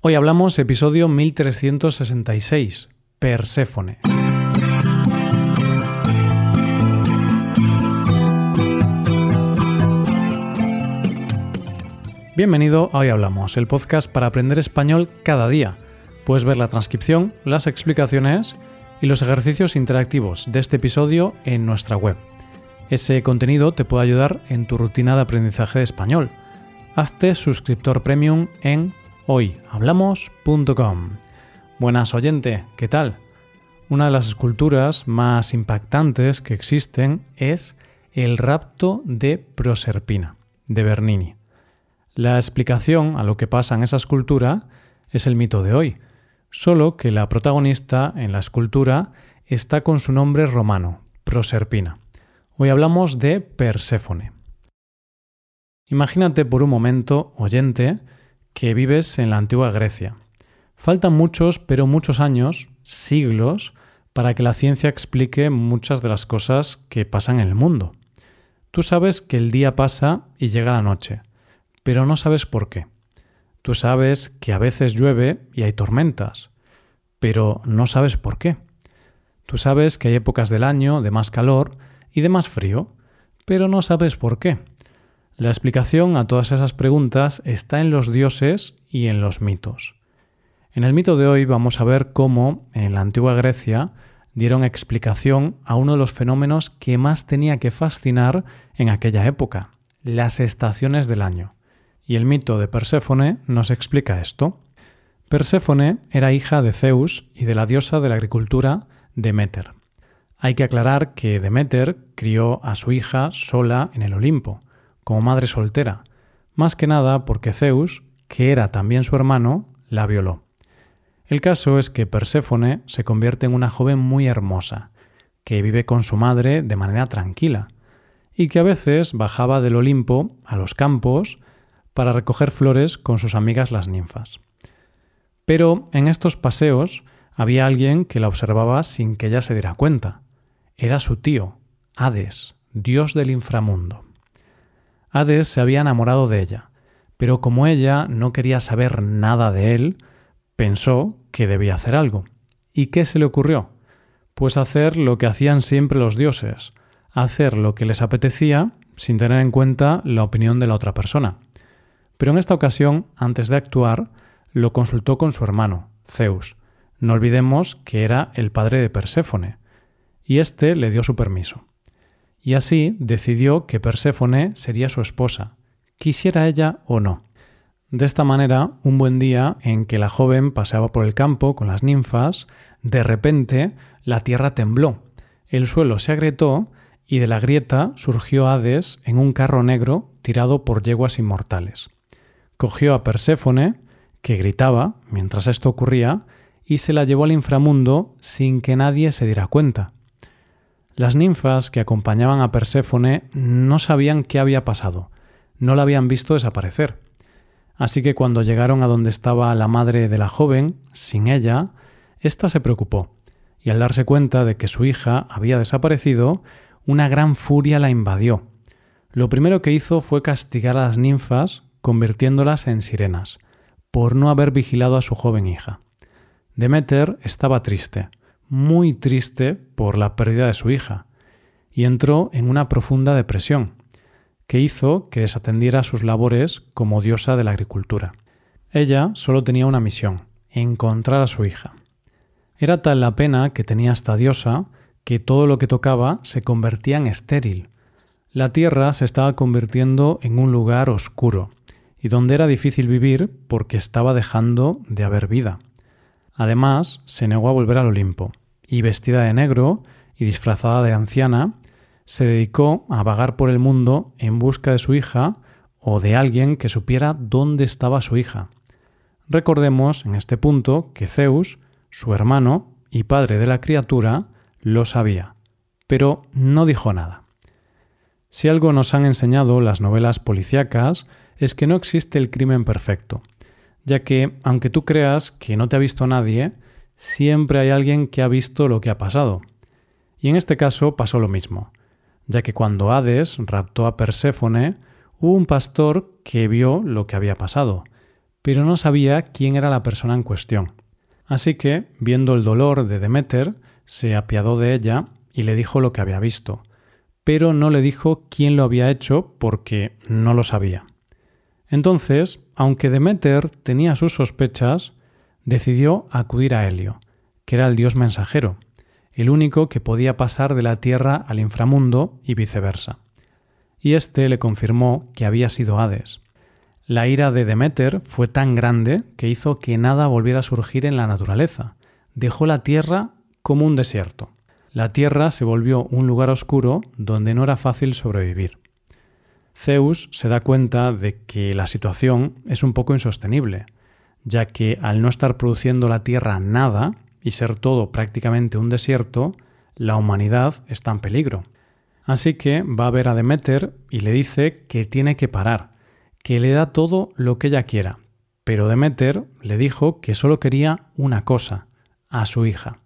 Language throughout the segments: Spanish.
Hoy hablamos episodio 1366, Perséfone. Bienvenido a Hoy Hablamos, el podcast para aprender español cada día. Puedes ver la transcripción, las explicaciones y los ejercicios interactivos de este episodio en nuestra web. Ese contenido te puede ayudar en tu rutina de aprendizaje de español. Hazte suscriptor premium en hoyhablamos.com. Buenas oyente, ¿qué tal? Una de las esculturas más impactantes que existen es El rapto de Proserpina, de Bernini. La explicación a lo que pasa en esa escultura es el mito de hoy, solo que la protagonista en la escultura está con su nombre romano, Proserpina. Hoy hablamos de Perséfone. Imagínate por un momento, oyente, que vives en la antigua Grecia. Faltan muchos, pero muchos años, siglos, para que la ciencia explique muchas de las cosas que pasan en el mundo. Tú sabes que el día pasa y llega la noche, pero no sabes por qué. Tú sabes que a veces llueve y hay tormentas, pero no sabes por qué. Tú sabes que hay épocas del año de más calor y de más frío, pero no sabes por qué. La explicación a todas esas preguntas está en los dioses y en los mitos. En el mito de hoy vamos a ver cómo en la antigua Grecia dieron explicación a uno de los fenómenos que más tenía que fascinar en aquella época, las estaciones del año. Y el mito de Perséfone nos explica esto. Perséfone era hija de Zeus y de la diosa de la agricultura Demeter. Hay que aclarar que Demeter crió a su hija sola en el Olimpo, como madre soltera, más que nada porque Zeus, que era también su hermano, la violó. El caso es que Perséfone se convierte en una joven muy hermosa, que vive con su madre de manera tranquila, y que a veces bajaba del Olimpo a los campos para recoger flores con sus amigas las ninfas. Pero en estos paseos había alguien que la observaba sin que ella se diera cuenta. Era su tío, Hades, dios del inframundo. Hades se había enamorado de ella, pero como ella no quería saber nada de él, pensó que debía hacer algo. ¿Y qué se le ocurrió? Pues hacer lo que hacían siempre los dioses, hacer lo que les apetecía sin tener en cuenta la opinión de la otra persona. Pero en esta ocasión, antes de actuar, lo consultó con su hermano, Zeus. No olvidemos que era el padre de Perséfone, y éste le dio su permiso y así decidió que Perséfone sería su esposa, quisiera ella o no. De esta manera, un buen día en que la joven paseaba por el campo con las ninfas, de repente la tierra tembló, el suelo se agrietó y de la grieta surgió Hades en un carro negro tirado por yeguas inmortales. Cogió a Perséfone, que gritaba mientras esto ocurría, y se la llevó al inframundo sin que nadie se diera cuenta. Las ninfas que acompañaban a Perséfone no sabían qué había pasado, no la habían visto desaparecer. Así que cuando llegaron a donde estaba la madre de la joven, sin ella, ésta se preocupó, y al darse cuenta de que su hija había desaparecido, una gran furia la invadió. Lo primero que hizo fue castigar a las ninfas, convirtiéndolas en sirenas, por no haber vigilado a su joven hija. Demeter estaba triste, muy triste por la pérdida de su hija, y entró en una profunda depresión, que hizo que desatendiera sus labores como diosa de la agricultura. Ella solo tenía una misión, encontrar a su hija. Era tal la pena que tenía esta diosa que todo lo que tocaba se convertía en estéril. La tierra se estaba convirtiendo en un lugar oscuro, y donde era difícil vivir porque estaba dejando de haber vida. Además, se negó a volver al Olimpo, y vestida de negro y disfrazada de anciana, se dedicó a vagar por el mundo en busca de su hija o de alguien que supiera dónde estaba su hija. Recordemos en este punto que Zeus, su hermano y padre de la criatura, lo sabía, pero no dijo nada. Si algo nos han enseñado las novelas policíacas es que no existe el crimen perfecto, ya que, aunque tú creas que no te ha visto nadie, siempre hay alguien que ha visto lo que ha pasado. Y en este caso pasó lo mismo, ya que cuando Hades raptó a Perséfone, hubo un pastor que vio lo que había pasado, pero no sabía quién era la persona en cuestión. Así que, viendo el dolor de Demeter, se apiadó de ella y le dijo lo que había visto, pero no le dijo quién lo había hecho porque no lo sabía. Entonces, aunque Demeter tenía sus sospechas, decidió acudir a Helio, que era el dios mensajero, el único que podía pasar de la tierra al inframundo y viceversa. Y éste le confirmó que había sido Hades. La ira de Demeter fue tan grande que hizo que nada volviera a surgir en la naturaleza. Dejó la tierra como un desierto. La tierra se volvió un lugar oscuro donde no era fácil sobrevivir. Zeus se da cuenta de que la situación es un poco insostenible, ya que al no estar produciendo la tierra nada y ser todo prácticamente un desierto, la humanidad está en peligro. Así que va a ver a Demeter y le dice que tiene que parar, que le da todo lo que ella quiera. Pero Demeter le dijo que solo quería una cosa, a su hija.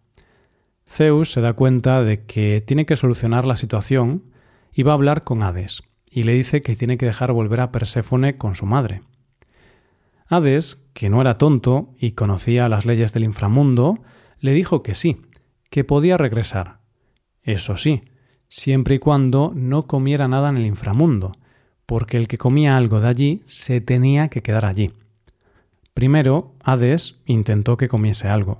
Zeus se da cuenta de que tiene que solucionar la situación y va a hablar con Hades y le dice que tiene que dejar volver a Perséfone con su madre. Hades, que no era tonto y conocía las leyes del inframundo, le dijo que sí, que podía regresar. Eso sí, siempre y cuando no comiera nada en el inframundo, porque el que comía algo de allí se tenía que quedar allí. Primero, Hades intentó que comiese algo,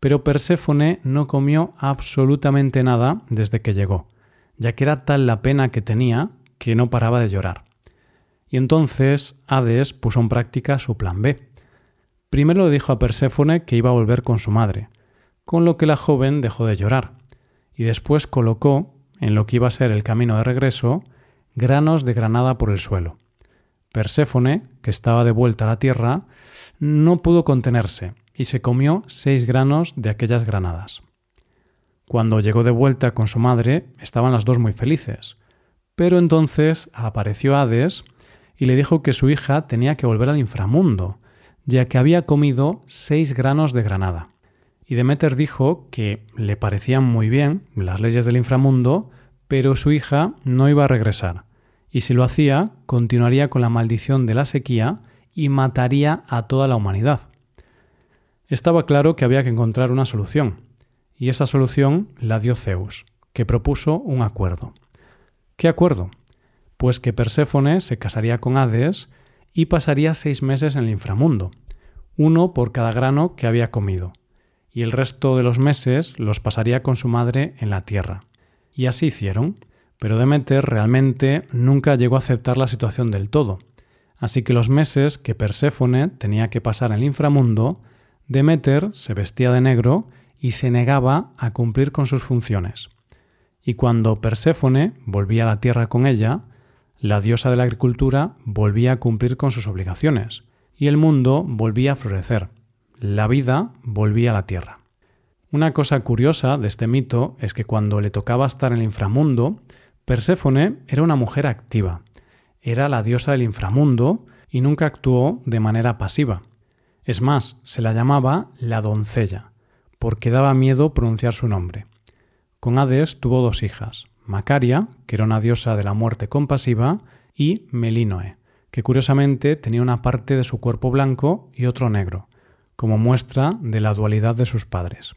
pero Perséfone no comió absolutamente nada desde que llegó, ya que era tal la pena que tenía que no paraba de llorar. Y entonces Hades puso en práctica su plan B. Primero le dijo a Perséfone que iba a volver con su madre, con lo que la joven dejó de llorar, y después colocó, en lo que iba a ser el camino de regreso, granos de granada por el suelo. Perséfone, que estaba de vuelta a la tierra, no pudo contenerse y se comió seis granos de aquellas granadas. Cuando llegó de vuelta con su madre, estaban las dos muy felices, pero entonces apareció Hades y le dijo que su hija tenía que volver al inframundo, ya que había comido seis granos de granada. Y Demeter dijo que le parecían muy bien las leyes del inframundo, pero su hija no iba a regresar, y si lo hacía, continuaría con la maldición de la sequía y mataría a toda la humanidad. Estaba claro que había que encontrar una solución, y esa solución la dio Zeus, que propuso un acuerdo. ¿Qué acuerdo? Pues que Perséfone se casaría con Hades y pasaría seis meses en el inframundo, uno por cada grano que había comido, y el resto de los meses los pasaría con su madre en la tierra. Y así hicieron, pero Demeter realmente nunca llegó a aceptar la situación del todo, así que los meses que Perséfone tenía que pasar en el inframundo, Demeter se vestía de negro y se negaba a cumplir con sus funciones. Y cuando Perséfone volvía a la tierra con ella, la diosa de la agricultura volvía a cumplir con sus obligaciones, y el mundo volvía a florecer, la vida volvía a la tierra. Una cosa curiosa de este mito es que cuando le tocaba estar en el inframundo, Perséfone era una mujer activa, era la diosa del inframundo y nunca actuó de manera pasiva. Es más, se la llamaba la doncella, porque daba miedo pronunciar su nombre. Con Hades tuvo dos hijas, Macaria, que era una diosa de la muerte compasiva, y Melinoe, que curiosamente tenía una parte de su cuerpo blanco y otro negro, como muestra de la dualidad de sus padres.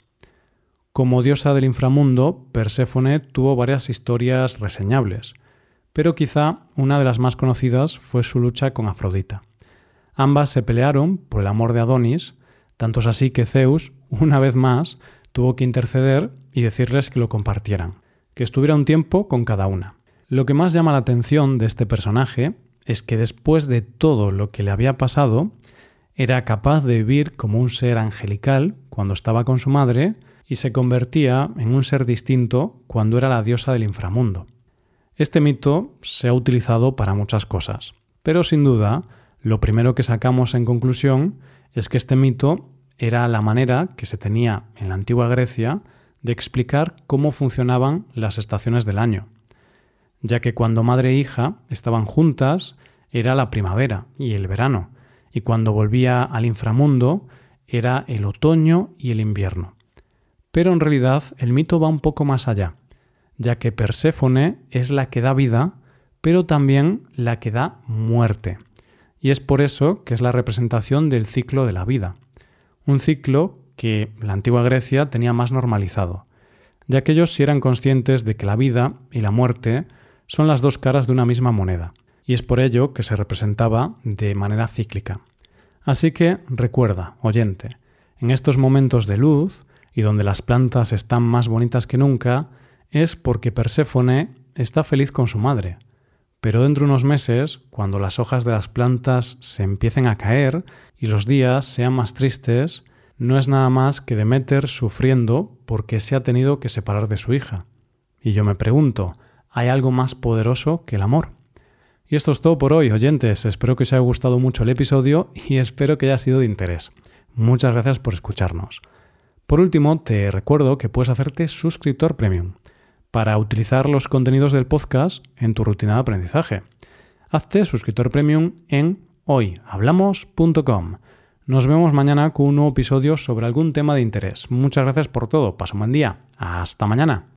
Como diosa del inframundo, Perséfone tuvo varias historias reseñables, pero quizá una de las más conocidas fue su lucha con Afrodita. Ambas se pelearon por el amor de Adonis, tanto es así que Zeus, una vez más, tuvo que interceder y decirles que lo compartieran, que estuviera un tiempo con cada una. Lo que más llama la atención de este personaje es que después de todo lo que le había pasado, era capaz de vivir como un ser angelical cuando estaba con su madre y se convertía en un ser distinto cuando era la diosa del inframundo. Este mito se ha utilizado para muchas cosas, pero sin duda lo primero que sacamos en conclusión es que este mito era la manera que se tenía en la antigua Grecia de explicar cómo funcionaban las estaciones del año, ya que cuando madre e hija estaban juntas era la primavera y el verano, y cuando volvía al inframundo era el otoño y el invierno. Pero en realidad el mito va un poco más allá, ya que Perséfone es la que da vida, pero también la que da muerte. y es por eso que es la representación del ciclo de la vida. Un ciclo que la antigua Grecia tenía más normalizado, ya que ellos sí eran conscientes de que la vida y la muerte son las dos caras de una misma moneda, y es por ello que se representaba de manera cíclica. Así que recuerda, oyente, en estos momentos de luz, y donde las plantas están más bonitas que nunca, es porque Perséfone está feliz con su madre. Pero dentro de unos meses, cuando las hojas de las plantas se empiecen a caer y los días sean más tristes, no es nada más que Demeter sufriendo porque se ha tenido que separar de su hija. Y yo me pregunto, ¿hay algo más poderoso que el amor? Y esto es todo por hoy, oyentes. Espero que os haya gustado mucho el episodio y espero que haya sido de interés. Muchas gracias por escucharnos. Por último, te recuerdo que puedes hacerte suscriptor premium para utilizar los contenidos del podcast en tu rutina de aprendizaje. Hazte suscriptor premium en hoyhablamos.com. Nos vemos mañana con un nuevo episodio sobre algún tema de interés. Muchas gracias por todo. Paso un buen día. Hasta mañana.